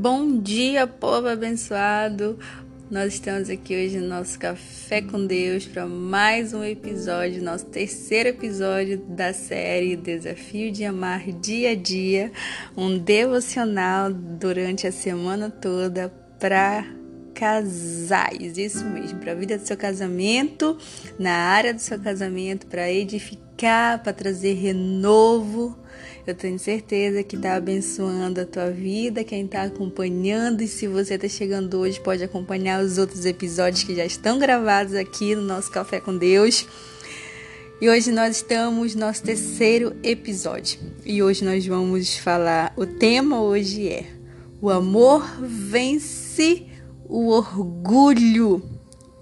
Bom dia, povo abençoado. Nós estamos aqui hoje no nosso Café com Deus para mais um episódio, nosso terceiro episódio da série Desafio de Amar Dia a Dia, um devocional durante a semana toda para casais, isso mesmo, para a vida do seu casamento, na área do seu casamento, para edificar, para trazer renovo eu tenho certeza que está abençoando a tua vida, quem está acompanhando. E se você está chegando hoje, pode acompanhar os outros episódios que já estão gravados aqui no nosso Café com Deus. E hoje nós estamos no nosso terceiro episódio. E hoje nós vamos falar. O tema hoje é: O amor vence o orgulho.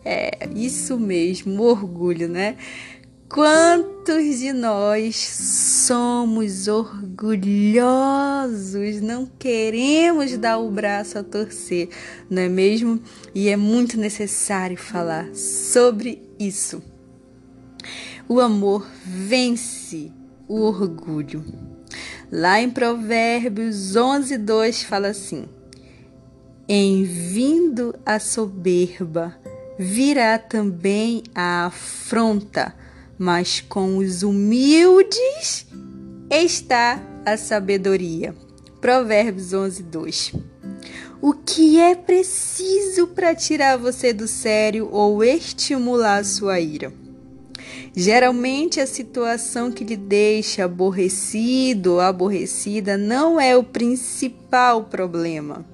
É isso mesmo, orgulho, né? Quantos de nós somos orgulhosos, não queremos dar o braço a torcer, não é mesmo? E é muito necessário falar sobre isso. O amor vence o orgulho. Lá em Provérbios 11, 2 fala assim: Em vindo a soberba, virá também a afronta mas com os humildes está a sabedoria. Provérbios 11, 2. O que é preciso para tirar você do sério ou estimular a sua ira? Geralmente, a situação que lhe deixa aborrecido ou aborrecida não é o principal problema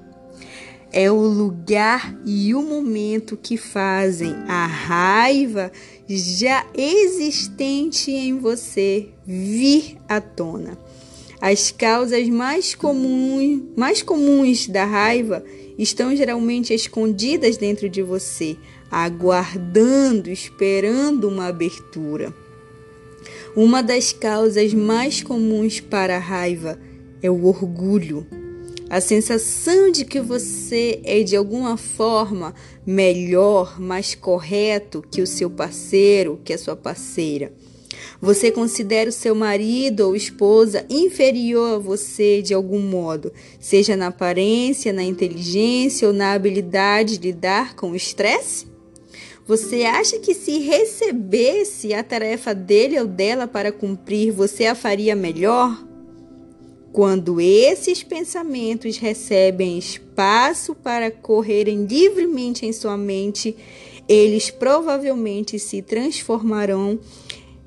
é o lugar e o momento que fazem a raiva já existente em você vir à tona. As causas mais comuns, mais comuns da raiva estão geralmente escondidas dentro de você, aguardando, esperando uma abertura. Uma das causas mais comuns para a raiva é o orgulho a sensação de que você é de alguma forma melhor, mais correto que o seu parceiro, que a sua parceira. Você considera o seu marido ou esposa inferior a você de algum modo, seja na aparência, na inteligência ou na habilidade de lidar com o estresse? Você acha que se recebesse a tarefa dele ou dela para cumprir, você a faria melhor? Quando esses pensamentos recebem espaço para correrem livremente em sua mente, eles provavelmente se transformarão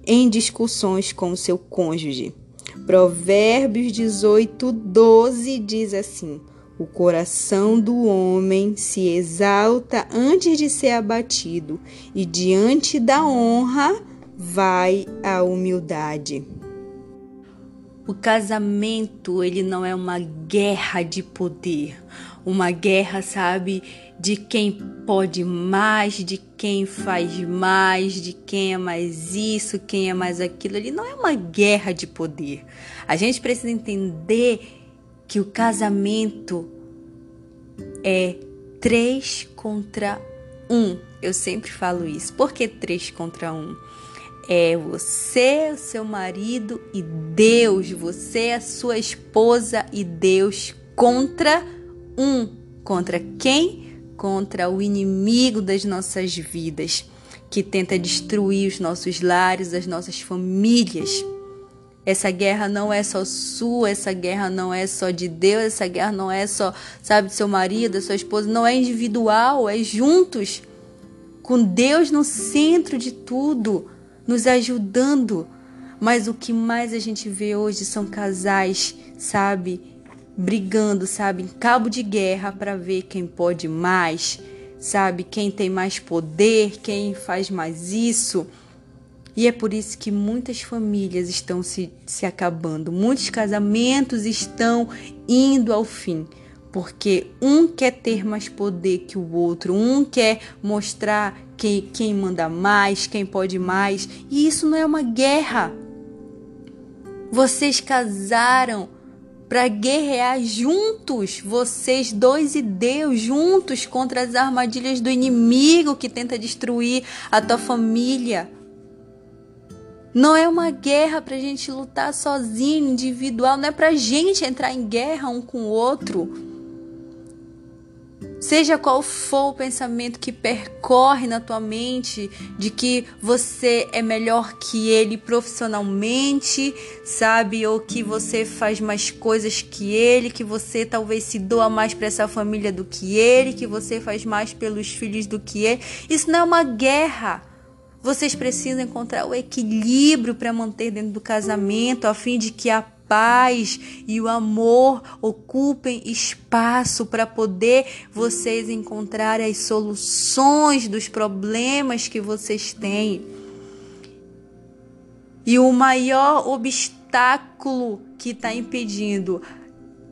em discussões com seu cônjuge. Provérbios 18, 12 diz assim: O coração do homem se exalta antes de ser abatido, e diante da honra vai a humildade. O casamento, ele não é uma guerra de poder, uma guerra, sabe, de quem pode mais, de quem faz mais, de quem é mais isso, quem é mais aquilo. Ele não é uma guerra de poder. A gente precisa entender que o casamento é três contra um. Eu sempre falo isso. Por que três contra um? É você, o seu marido e Deus, você, a sua esposa e Deus contra um. Contra quem? Contra o inimigo das nossas vidas, que tenta destruir os nossos lares, as nossas famílias. Essa guerra não é só sua, essa guerra não é só de Deus, essa guerra não é só, sabe, do seu marido, da sua esposa, não é individual, é juntos, com Deus no centro de tudo nos ajudando. Mas o que mais a gente vê hoje são casais, sabe, brigando, sabe, em cabo de guerra para ver quem pode mais, sabe, quem tem mais poder, quem faz mais isso. E é por isso que muitas famílias estão se, se acabando, muitos casamentos estão indo ao fim porque um quer ter mais poder que o outro, um quer mostrar quem, quem manda mais, quem pode mais, e isso não é uma guerra. Vocês casaram para guerrear juntos, vocês dois e Deus juntos contra as armadilhas do inimigo que tenta destruir a tua família. Não é uma guerra para a gente lutar sozinho, individual, não é para gente entrar em guerra um com o outro. Seja qual for o pensamento que percorre na tua mente de que você é melhor que ele profissionalmente, sabe? Ou que você faz mais coisas que ele, que você talvez se doa mais para essa família do que ele, que você faz mais pelos filhos do que ele. Isso não é uma guerra. Vocês precisam encontrar o equilíbrio para manter dentro do casamento, a fim de que a paz e o amor ocupem espaço para poder vocês encontrarem as soluções dos problemas que vocês têm. E o maior obstáculo que está impedindo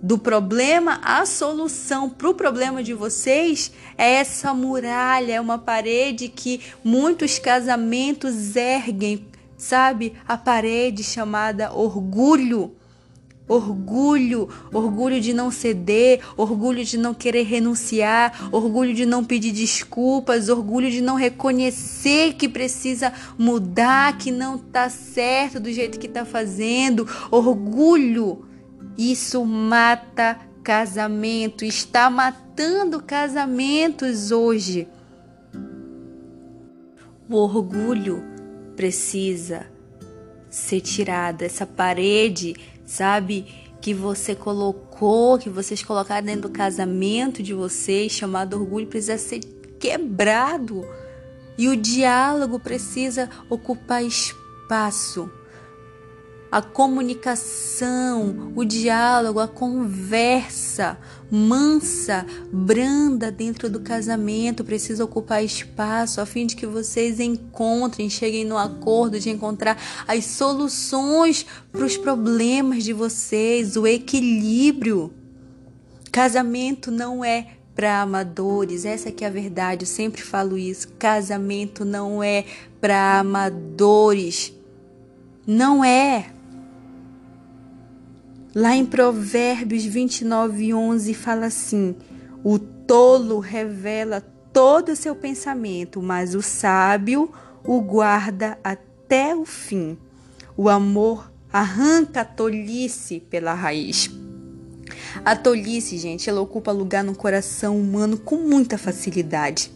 do problema à solução para o problema de vocês é essa muralha, é uma parede que muitos casamentos erguem, sabe? A parede chamada orgulho. Orgulho, orgulho de não ceder, orgulho de não querer renunciar, orgulho de não pedir desculpas, orgulho de não reconhecer que precisa mudar, que não tá certo do jeito que tá fazendo, orgulho. Isso mata casamento, está matando casamentos hoje. O orgulho precisa ser tirado, essa parede sabe? Que você colocou, que vocês colocaram dentro do casamento de vocês, chamado orgulho, precisa ser quebrado. E o diálogo precisa ocupar espaço a comunicação, o diálogo, a conversa mansa, branda dentro do casamento precisa ocupar espaço a fim de que vocês encontrem, cheguem no acordo de encontrar as soluções para os problemas de vocês, o equilíbrio. Casamento não é para amadores, essa que é a verdade, eu sempre falo isso. Casamento não é para amadores. Não é. Lá em Provérbios 29, 11 fala assim: O tolo revela todo o seu pensamento, mas o sábio o guarda até o fim. O amor arranca a tolice pela raiz. A tolice, gente, ela ocupa lugar no coração humano com muita facilidade.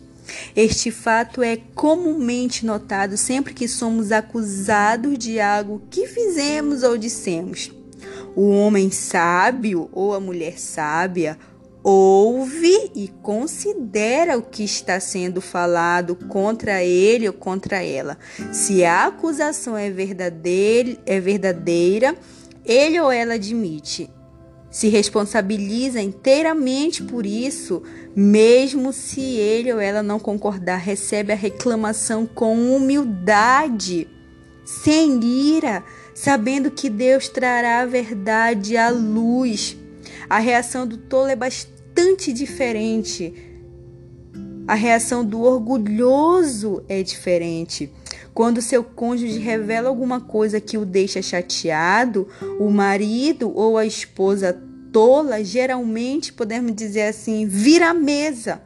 Este fato é comumente notado sempre que somos acusados de algo que fizemos ou dissemos. O homem sábio ou a mulher sábia ouve e considera o que está sendo falado contra ele ou contra ela. Se a acusação é verdadeira, é verdadeira ele ou ela admite. Se responsabiliza inteiramente por isso, mesmo se ele ou ela não concordar, recebe a reclamação com humildade, sem ira, sabendo que Deus trará a verdade à luz. A reação do tolo é bastante diferente. A reação do orgulhoso é diferente. Quando seu cônjuge revela alguma coisa que o deixa chateado, o marido ou a esposa tola, geralmente podemos dizer assim, vira a mesa.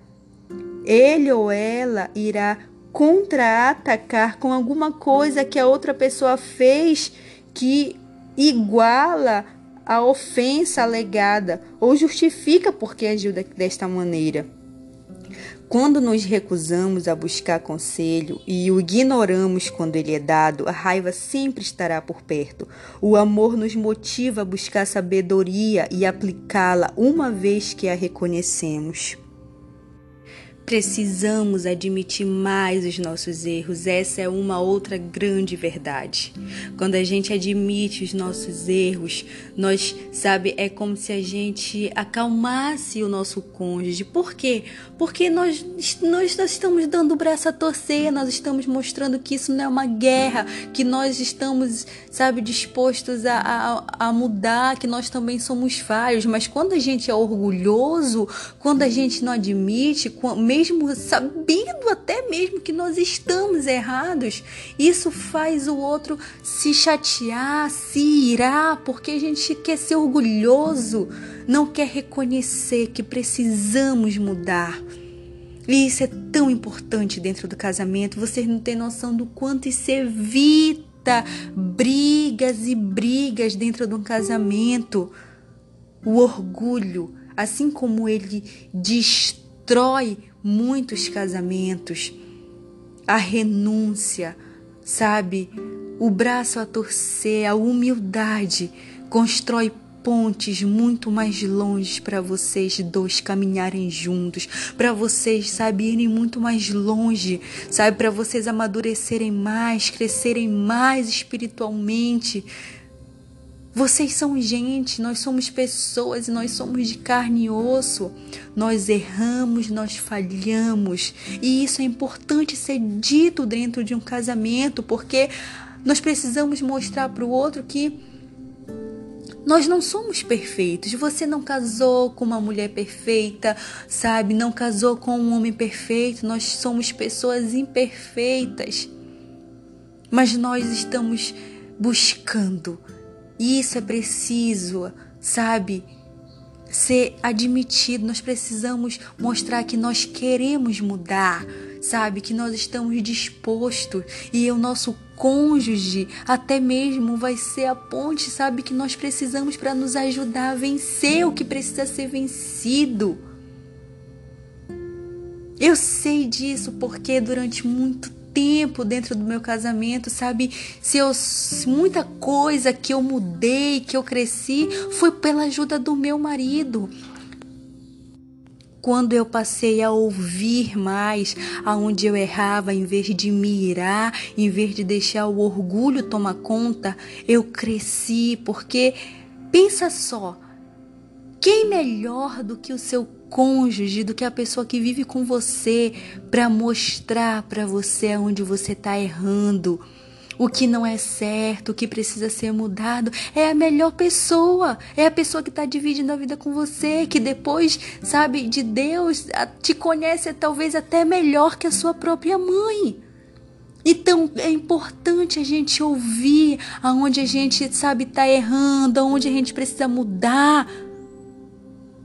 Ele ou ela irá contra-atacar com alguma coisa que a outra pessoa fez que iguala a ofensa alegada ou justifica porque agiu desta maneira. Quando nos recusamos a buscar conselho e o ignoramos quando ele é dado, a raiva sempre estará por perto. O amor nos motiva a buscar sabedoria e aplicá-la uma vez que a reconhecemos. Precisamos admitir mais os nossos erros, essa é uma outra grande verdade. Quando a gente admite os nossos erros, nós, sabe, é como se a gente acalmasse o nosso cônjuge. Por quê? Porque nós, nós, nós estamos dando o braço a torcer, nós estamos mostrando que isso não é uma guerra, que nós estamos, sabe, dispostos a, a, a mudar, que nós também somos falhos. Mas quando a gente é orgulhoso, quando a gente não admite, mesmo sabendo até mesmo que nós estamos errados, isso faz o outro se chatear, se irar, porque a gente quer ser orgulhoso, não quer reconhecer que precisamos mudar. E isso é tão importante dentro do casamento, vocês não têm noção do quanto isso evita brigas e brigas dentro de um casamento. O orgulho, assim como ele destrói muitos casamentos. A renúncia, sabe? O braço a torcer, a humildade constrói pontes muito mais longe para vocês dois caminharem juntos, para vocês, sabe, irem muito mais longe, sabe, para vocês amadurecerem mais, crescerem mais espiritualmente. Vocês são gente, nós somos pessoas e nós somos de carne e osso. Nós erramos, nós falhamos. E isso é importante ser dito dentro de um casamento, porque nós precisamos mostrar para o outro que nós não somos perfeitos. Você não casou com uma mulher perfeita, sabe? Não casou com um homem perfeito. Nós somos pessoas imperfeitas. Mas nós estamos buscando. Isso é preciso, sabe? Ser admitido. Nós precisamos mostrar que nós queremos mudar sabe? Que nós estamos dispostos e o nosso cônjuge até mesmo vai ser a ponte, sabe? Que nós precisamos para nos ajudar a vencer o que precisa ser vencido. Eu sei disso porque durante muito tempo dentro do meu casamento, sabe? Se eu se muita coisa que eu mudei, que eu cresci, foi pela ajuda do meu marido quando eu passei a ouvir mais aonde eu errava, em vez de mirar, em vez de deixar o orgulho tomar conta, eu cresci, porque pensa só, quem melhor do que o seu cônjuge, do que a pessoa que vive com você, para mostrar para você aonde você está errando? o que não é certo, o que precisa ser mudado, é a melhor pessoa. É a pessoa que está dividindo a vida com você, que depois, sabe, de Deus, te conhece talvez até melhor que a sua própria mãe. Então é importante a gente ouvir aonde a gente sabe está errando, aonde a gente precisa mudar,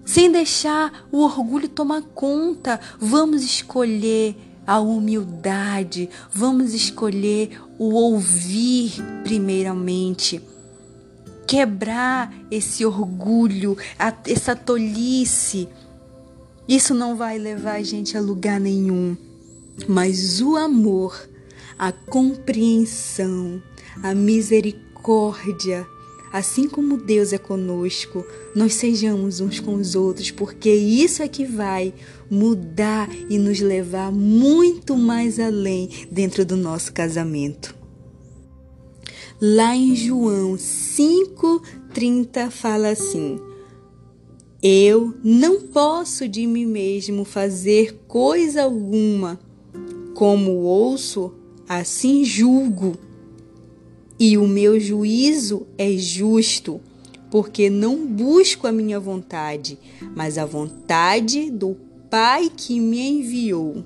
sem deixar o orgulho tomar conta. Vamos escolher a humildade, vamos escolher o ouvir primeiramente. Quebrar esse orgulho, essa tolice. Isso não vai levar a gente a lugar nenhum. Mas o amor, a compreensão, a misericórdia, assim como Deus é conosco, nós sejamos uns com os outros, porque isso é que vai mudar e nos levar muito mais além dentro do nosso casamento. Lá em João 5:30 fala assim: Eu não posso de mim mesmo fazer coisa alguma, como ouço, assim julgo e o meu juízo é justo, porque não busco a minha vontade, mas a vontade do Pai que me enviou.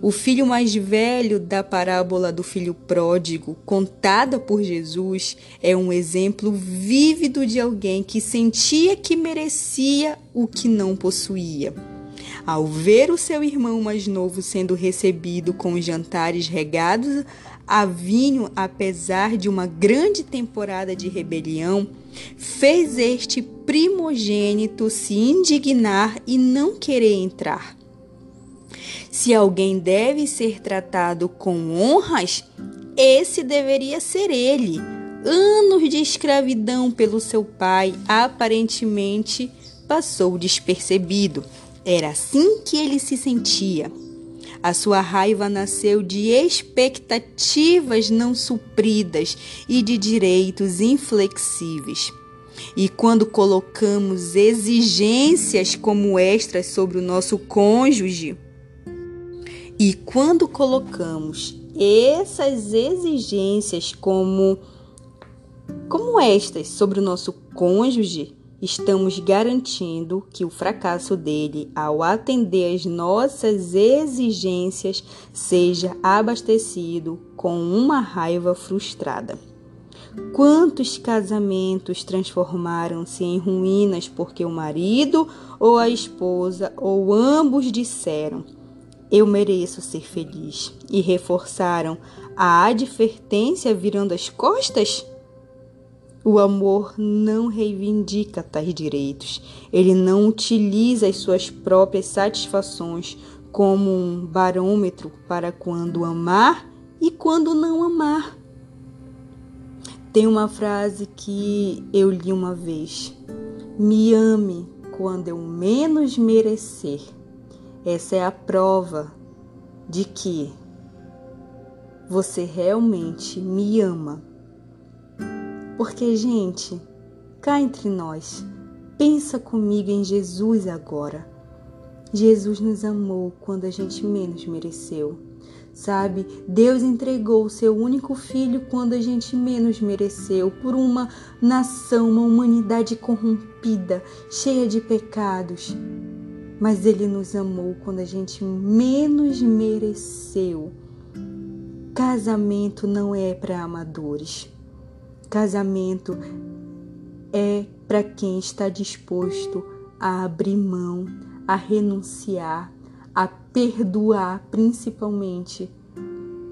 O filho mais velho da parábola do filho pródigo, contada por Jesus, é um exemplo vívido de alguém que sentia que merecia o que não possuía. Ao ver o seu irmão mais novo sendo recebido com jantares regados a vinho, apesar de uma grande temporada de rebelião, fez este primogênito se indignar e não querer entrar. Se alguém deve ser tratado com honras, esse deveria ser ele. Anos de escravidão pelo seu pai aparentemente passou despercebido. Era assim que ele se sentia. A sua raiva nasceu de expectativas não supridas e de direitos inflexíveis. E quando colocamos exigências como extras sobre o nosso cônjuge, e quando colocamos essas exigências como como estas sobre o nosso cônjuge, estamos garantindo que o fracasso dele ao atender às nossas exigências seja abastecido com uma raiva frustrada. Quantos casamentos transformaram-se em ruínas porque o marido ou a esposa ou ambos disseram: Eu mereço ser feliz e reforçaram a advertência virando as costas? O amor não reivindica tais direitos. Ele não utiliza as suas próprias satisfações como um barômetro para quando amar e quando não amar. Tem uma frase que eu li uma vez: Me ame quando eu menos merecer. Essa é a prova de que você realmente me ama. Porque, gente, cá entre nós, pensa comigo em Jesus agora. Jesus nos amou quando a gente menos mereceu. Sabe, Deus entregou o seu único filho quando a gente menos mereceu, por uma nação, uma humanidade corrompida, cheia de pecados. Mas Ele nos amou quando a gente menos mereceu. Casamento não é para amadores. Casamento é para quem está disposto a abrir mão, a renunciar, a perdoar, principalmente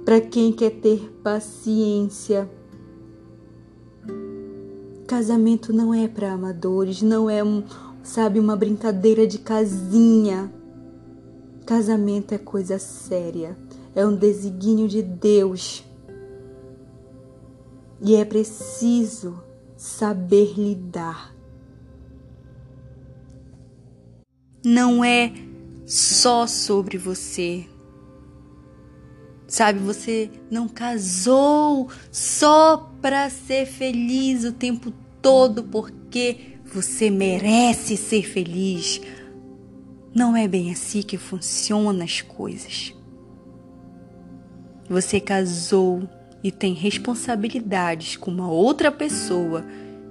para quem quer ter paciência. Casamento não é para amadores, não é um, sabe, uma brincadeira de casinha. Casamento é coisa séria, é um desígnio de Deus. E é preciso saber lidar. Não é só sobre você. Sabe, você não casou só para ser feliz o tempo todo porque você merece ser feliz. Não é bem assim que funcionam as coisas. Você casou e tem responsabilidades com uma outra pessoa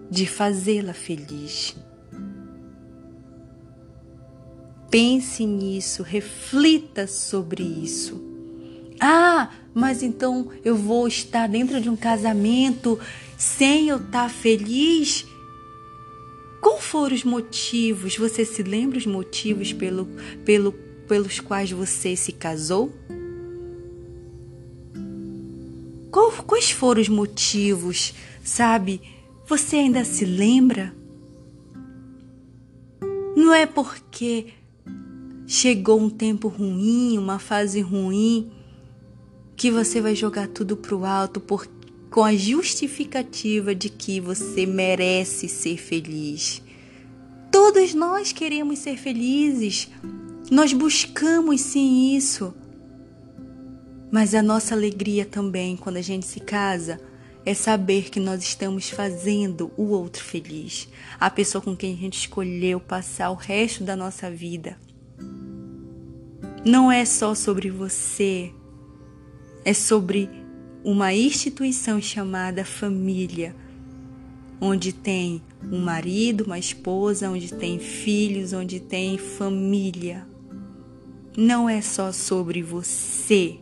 de fazê-la feliz. Pense nisso, reflita sobre isso. Ah, mas então eu vou estar dentro de um casamento sem eu estar feliz? Qual foram os motivos? Você se lembra os motivos pelo, pelo, pelos quais você se casou? Qual, quais foram os motivos, sabe? Você ainda se lembra? Não é porque chegou um tempo ruim, uma fase ruim, que você vai jogar tudo pro alto por, com a justificativa de que você merece ser feliz. Todos nós queremos ser felizes. Nós buscamos sim isso. Mas a nossa alegria também, quando a gente se casa, é saber que nós estamos fazendo o outro feliz, a pessoa com quem a gente escolheu passar o resto da nossa vida. Não é só sobre você, é sobre uma instituição chamada família, onde tem um marido, uma esposa, onde tem filhos, onde tem família. Não é só sobre você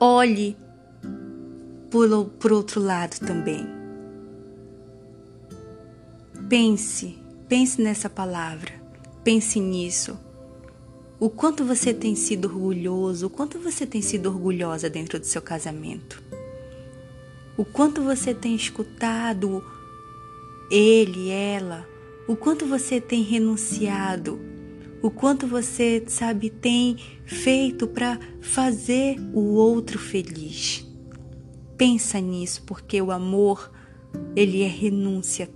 olhe por, por outro lado também. Pense, pense nessa palavra, pense nisso. O quanto você tem sido orgulhoso, o quanto você tem sido orgulhosa dentro do seu casamento. O quanto você tem escutado ele, ela, o quanto você tem renunciado o quanto você, sabe, tem feito para fazer o outro feliz. Pensa nisso, porque o amor, ele é renúncia.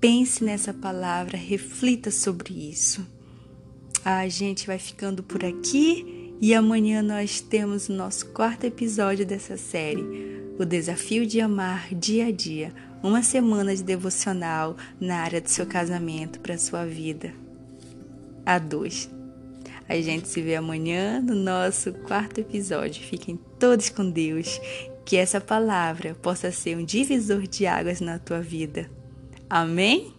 Pense nessa palavra, reflita sobre isso. A gente vai ficando por aqui e amanhã nós temos o nosso quarto episódio dessa série, O Desafio de Amar Dia a Dia uma semana de devocional na área do seu casamento para sua vida. A dois. A gente se vê amanhã no nosso quarto episódio. Fiquem todos com Deus. Que essa palavra possa ser um divisor de águas na tua vida. Amém?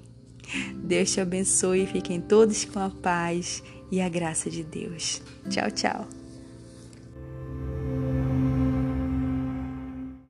Deus te abençoe. Fiquem todos com a paz e a graça de Deus. Tchau, tchau.